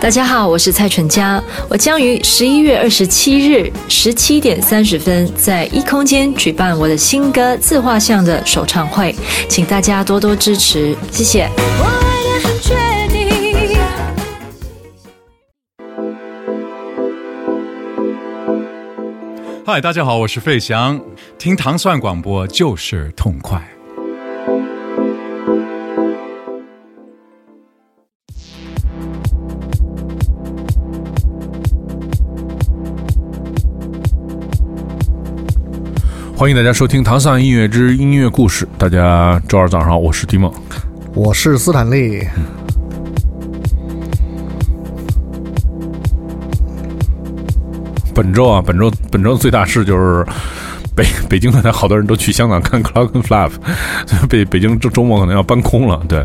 大家好，我是蔡淳佳，我将于十一月二十七日十七点三十分在一空间举办我的新歌自画像的首唱会，请大家多多支持，谢谢。嗨，大家好，我是费翔，听糖蒜广播就是痛快。欢迎大家收听《唐丧音乐之音乐故事》。大家周二早上好，我是迪梦，我是斯坦利。本周啊，本周本周最大事就是北 北京可能好多人都去香港看 Clock Club，北北京周周末可能要搬空了。对。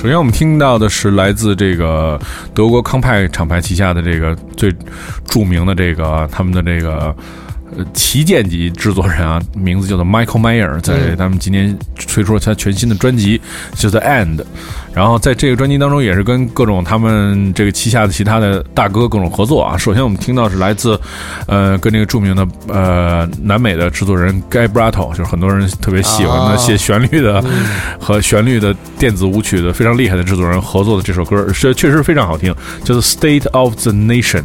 首先，我们听到的是来自这个德国康派厂牌旗下的这个最著名的这个他们的这个。呃，旗舰级制作人啊，名字叫做 Michael Mayer，在他们今年推出了他全新的专辑，叫做 End。然后在这个专辑当中，也是跟各种他们这个旗下的其他的大哥各种合作啊。首先我们听到是来自呃跟这个著名的呃南美的制作人 Guy Brato，就是很多人特别喜欢的写旋律的和旋律的电子舞曲的非常厉害的制作人合作的这首歌，是确实非常好听，叫做 State of the Nation。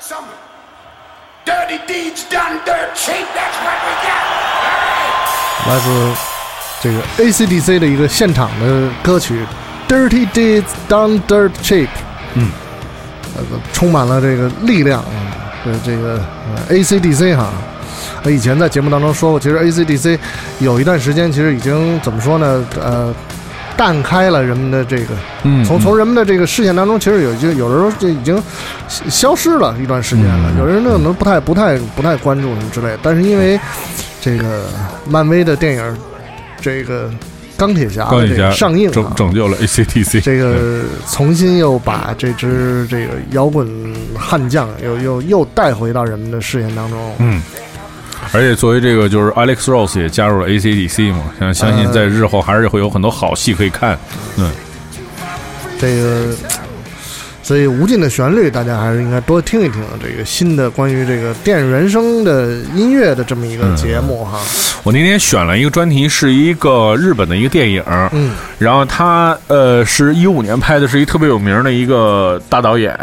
Some dirty deeds done dirt cheap. That's what we got. 来自这个 AC/DC 的一个现场的歌曲《Dirty Deeds Done Dirt Cheap》，嗯，呃，充满了这个力量。呃，这个呃 AC/DC 哈，呃以前在节目当中说过，其实 AC/DC 有一段时间其实已经怎么说呢？呃，淡开了人们的这个，嗯从从人们的这个视线当中，其实有已经有的时候就已经消消失了一段时间了。嗯有的人可能不太不太不太关注什么之类的，但是因为这个漫威的电影，这个钢铁侠上映、啊，拯拯救了 ACTC，这个重新又把这支这个摇滚悍将又又又带回到人们的视线当中。嗯，而且作为这个就是 Alex Ross 也加入了 ACDC 嘛，相相信在日后还是会有很多好戏可以看。嗯，这个，所以无尽的旋律，大家还是应该多听一听这个新的关于这个电影原声的音乐的这么一个节目哈。我那天选了一个专题，是一个日本的一个电影，嗯，然后他呃是一五年拍的，是一特别有名的一个大导演，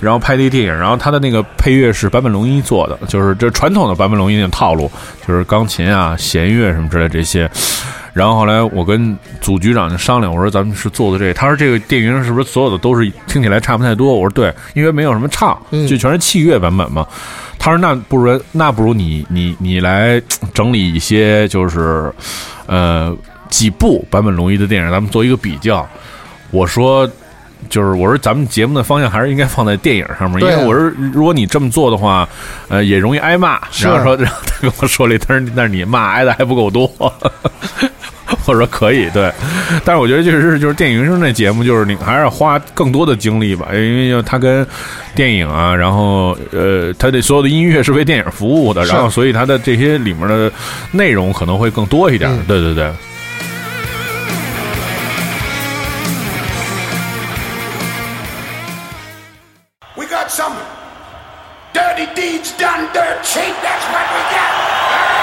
然后拍的一电影，然后他的那个配乐是坂本龙一做的，就是这传统的坂本龙一那种套路，就是钢琴啊、弦乐什么之类这些。然后后来我跟组局长就商量，我说咱们是做的这个，他说这个电影是不是所有的都是听起来差不太多？我说对，因为没有什么唱，嗯就全是器乐版本嘛。他说那不如那不如你你你来整理一些就是呃几部版本龙一的电影，咱们做一个比较。我说。就是我说，咱们节目的方向还是应该放在电影上面，因为我说，如果你这么做的话，呃，也容易挨骂。然后说，然后他跟我说了一，但是但是你骂挨的还不够多。我说可以，对，但是我觉得确实是，就是电影原声这节目，就是你还是要花更多的精力吧，因为就它跟电影啊，然后呃，它的所有的音乐是为电影服务的，然后所以它的这些里面的内容可能会更多一点。嗯对对对，We got some dirty deeds done dirt cheap. That's what we got.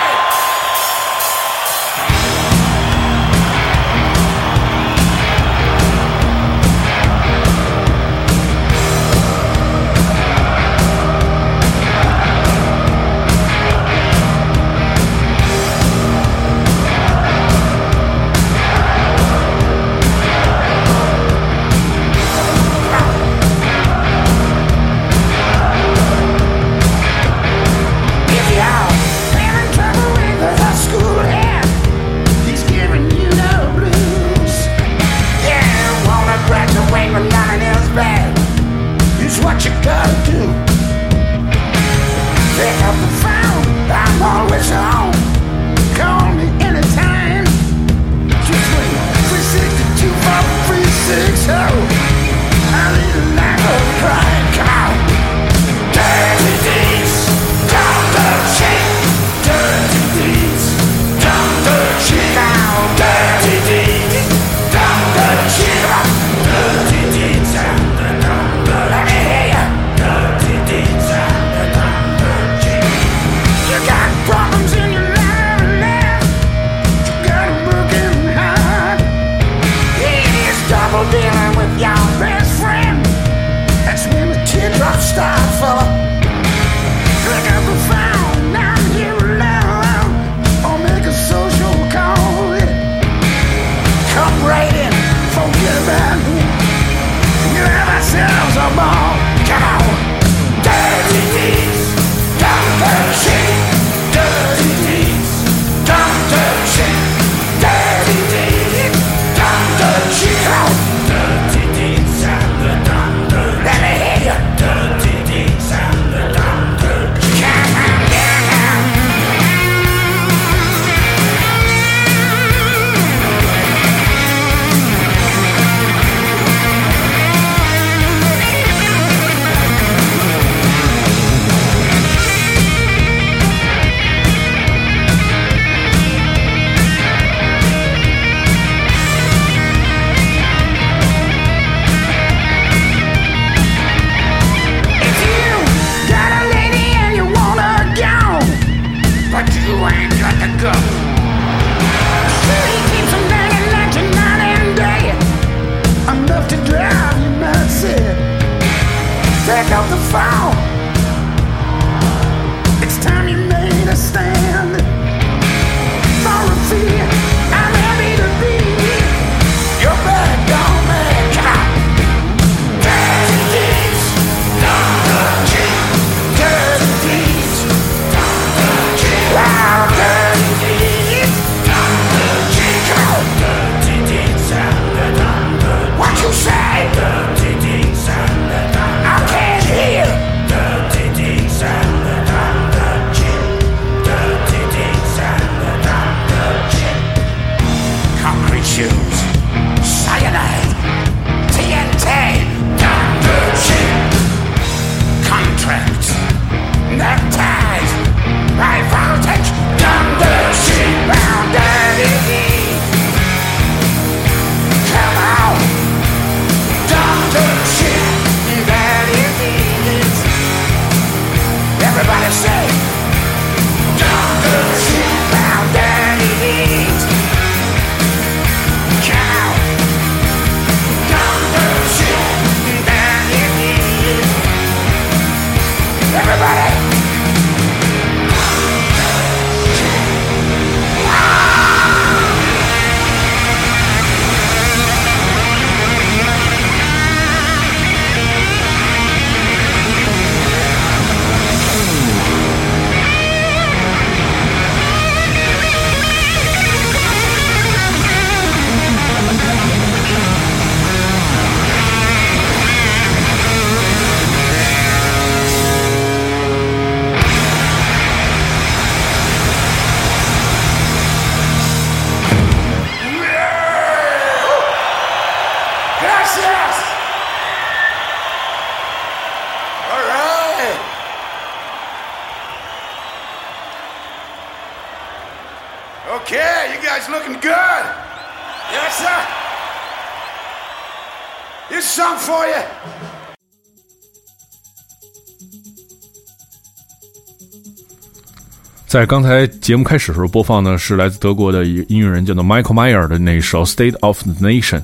在刚才节目开始的时候播放的是来自德国的一个音乐人，叫做 Michael Meyer 的那首《State of the Nation》。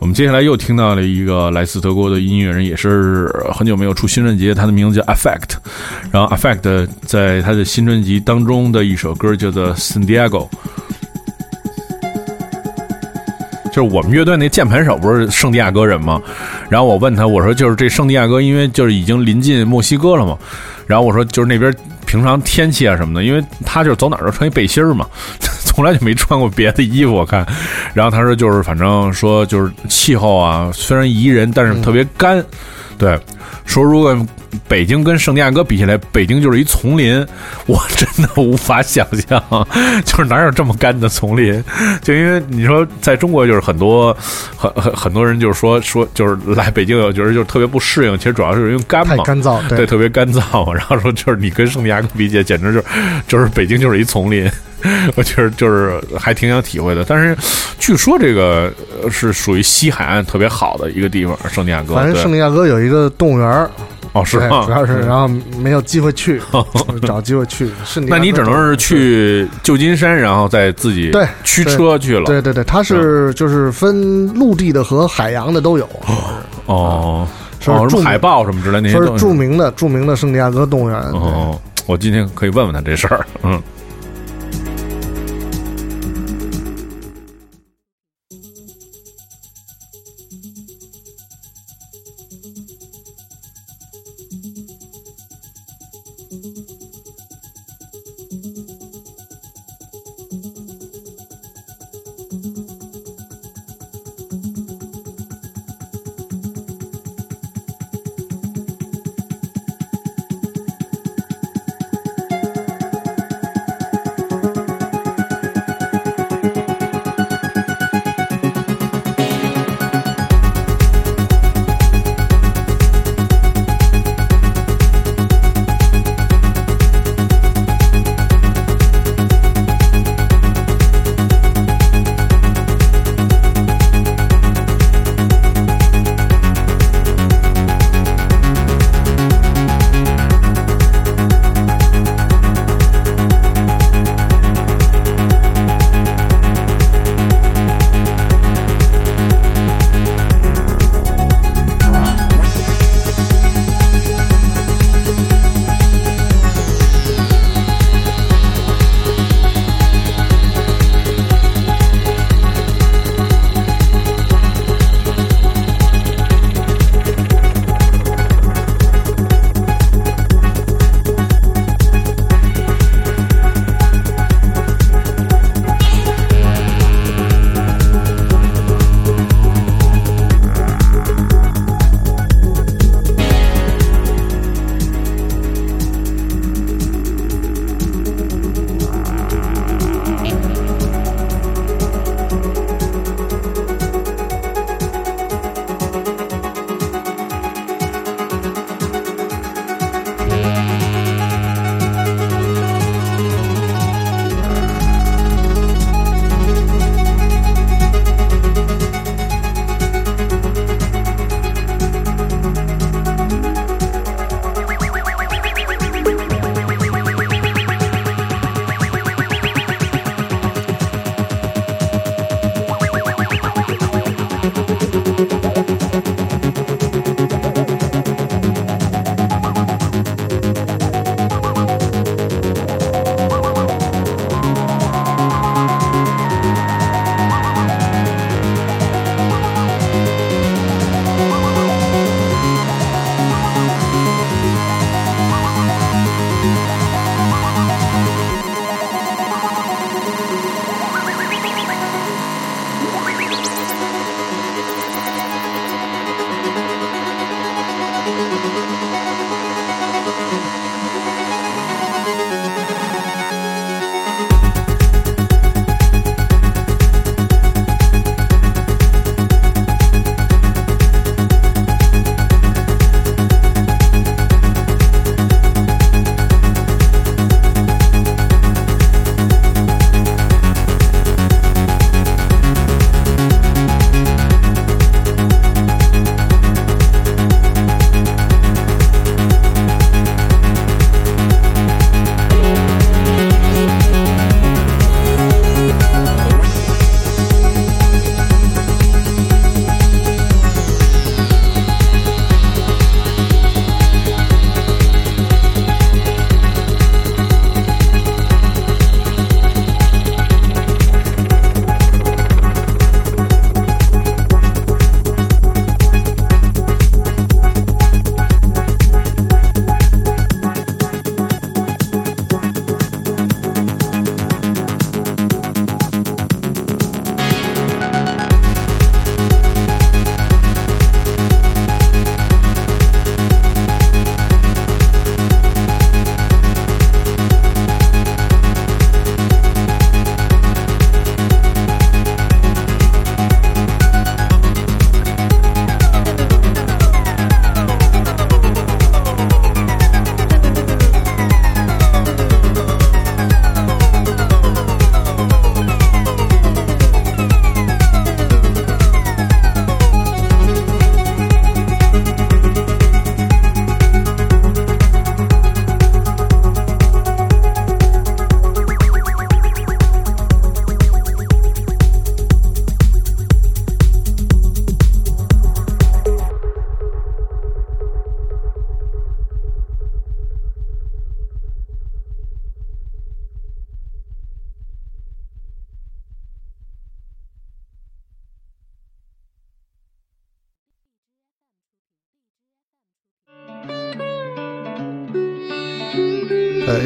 我们接下来又听到了一个来自德国的音乐人，也是很久没有出新专辑，他的名字叫 Affect。然后 Affect 在他的新专辑当中的一首歌叫做《San Diego》。就是我们乐队那键盘手不是圣地亚哥人吗？然后我问他，我说就是这圣地亚哥，因为就是已经临近墨西哥了嘛。然后我说就是那边平常天气啊什么的，因为他就是走哪儿都穿一背心儿嘛，从来就没穿过别的衣服。我看，然后他说就是反正说就是气候啊，虽然宜人，但是特别干。对，说如果北京跟圣地亚哥比起来，北京就是一丛林，我真的无法想象，就是哪有这么干的丛林？就因为你说在中国，就是很多很很很多人就是说说就是来北京，有觉得就是特别不适应，其实主要是因为干嘛，干燥，对，特别干燥。然后说就是你跟圣地亚哥比起来，简直就是就是北京就是一丛林。我觉得就是还挺想体会的，但是据说这个呃是属于西海岸特别好的一个地方，圣地亚哥。反正圣地亚哥有一个动物园儿，哦，是吗？主要是 然后没有机会去，找机会去。那你只能是去旧金山，然后再自己对驱车去了。对对对，它是就是分陆地的和海洋的都有，哦，是哦，什著名么海豹什么之类那些说是。著名的著名的圣地亚哥动物园。哦，我今天可以问问他这事儿。嗯。Thank you.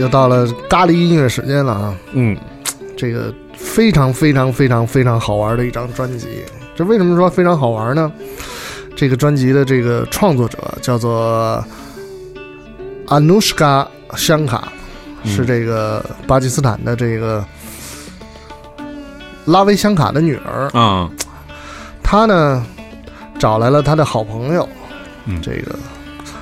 又到了咖喱音乐时间了啊！嗯这个非常非常非常非常好玩的一张专辑。这为什么说非常好玩呢？这个专辑的这个创作者叫做 Anushka 香卡，嗯是这个巴基斯坦的这个拉维香卡的女儿。啊她呢找来了她的好朋友，嗯这个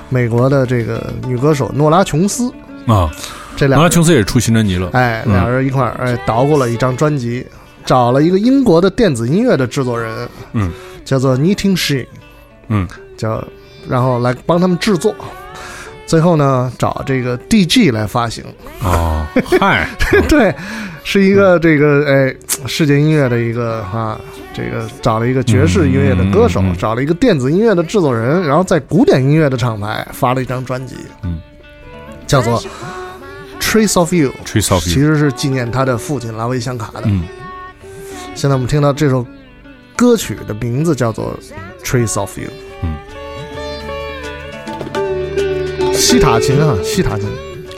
美国的这个女歌手诺拉琼斯，啊，这俩拉琼斯也出新专辑了。哎，嗯俩人一块儿哎捣鼓了一张专辑，找了一个英国的电子音乐的制作人，嗯，叫做 Knitting She，嗯叫然后来帮他们制作。最后呢，找这个 DG 来发行，哦，嗨，对，是一个这个哎世界音乐的一个啊，这个找了一个爵士音乐的歌手，嗯嗯嗯找了一个电子音乐的制作人，然后在古典音乐的厂牌发了一张专辑，嗯，叫做 Trace of You，Trace of You 其实是纪念他的父亲拉维香卡的。嗯现在我们听到这首歌曲的名字叫做《Trace of You》。嗯，西塔琴啊，西塔琴，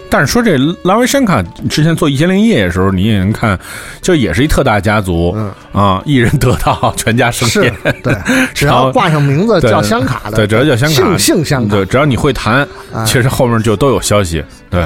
但是说这拉维山卡之前做《一千零一夜》的时候，你也能看，就也是一特大家族，嗯啊，一人得道，全家升是天。对，只要挂上名字叫香卡的，对，只要叫香卡，姓姓香卡对，，只要你会弹，哎其实后面就都有消息。对，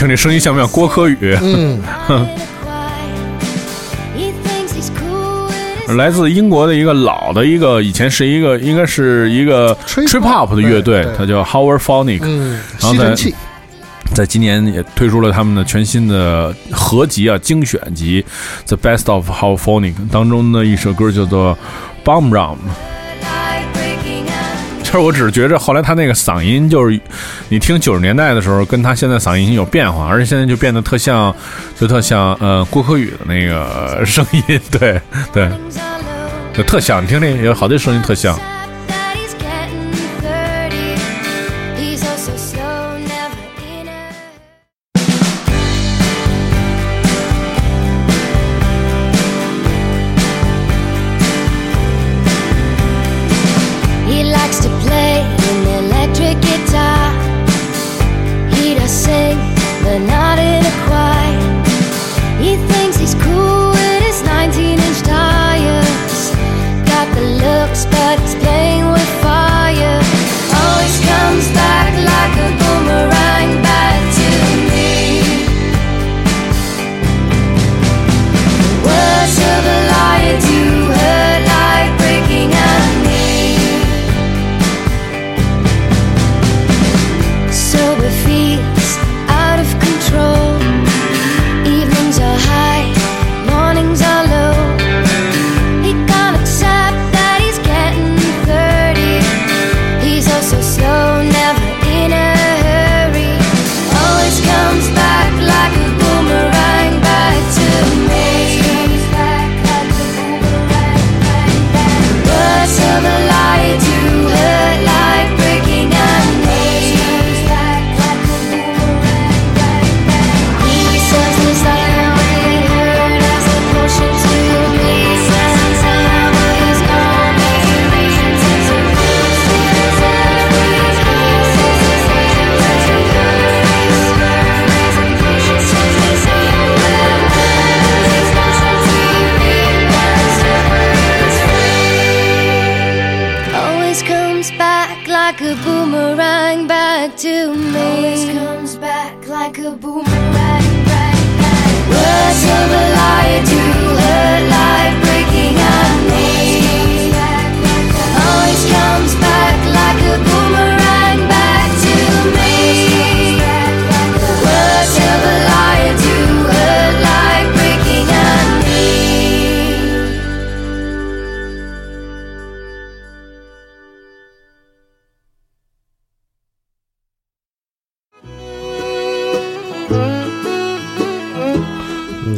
听这声音像不像郭柯宇？嗯，来自英国的一个老的一个，以前是一个应该是一个 trip hop 的乐队，它叫 Howard Phonic，、嗯、然后在在今年也推出了他们的全新的合集啊，精选集《The Best of Howard Phonic》当中的一首歌叫做《bomb rum》。实我只是觉着后来他那个嗓音，就是你听九十年代的时候，跟他现在嗓音有变化，而且现在就变得特像，就特像呃郭柯宇的那个 声音，对对.就特像。你听这有好多声音特像。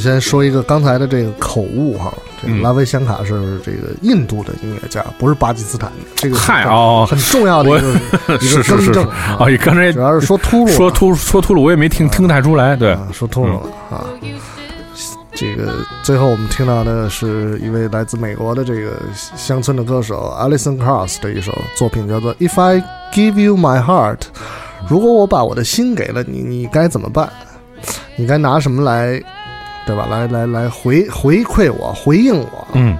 先说一个刚才的这个口误哈，这个嗯拉维香卡是这个印度的音乐家，不是巴基斯坦的，这个是很嗨哦很重要的一个 一个是是是更正啊，你刚才主要是说秃噜说秃说秃噜，我也没听听太出来。对，啊，说秃噜了啊。这个最后我们听到的是一位来自美国的这个乡村的歌手 Alison Krauss 的一首作品，叫做《If I Give You My Heart》。如果我把我的心给了你，你该怎么办？你该拿什么来，对吧？来来来回回馈我，回应我。嗯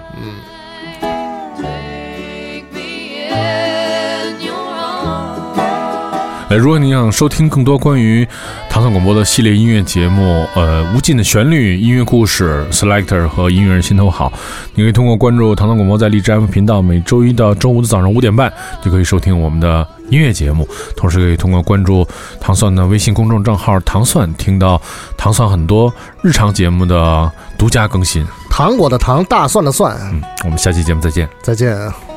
，Take me in your arms. 呃，如果你想收听更多关于唐宋广播的系列音乐节目，呃，无尽的旋律、音乐故事、Selector 和音乐人心头好，你可以通过关注唐宋广播在荔枝 FM 频道，每周一到周五的早上五点半就可以收听我们的音乐节目。同时可以通过关注糖蒜的微信公众账号“糖蒜”，听到糖蒜很多日常节目的独家更新。糖果的糖，大蒜的蒜。嗯，我们下期节目再见。再见。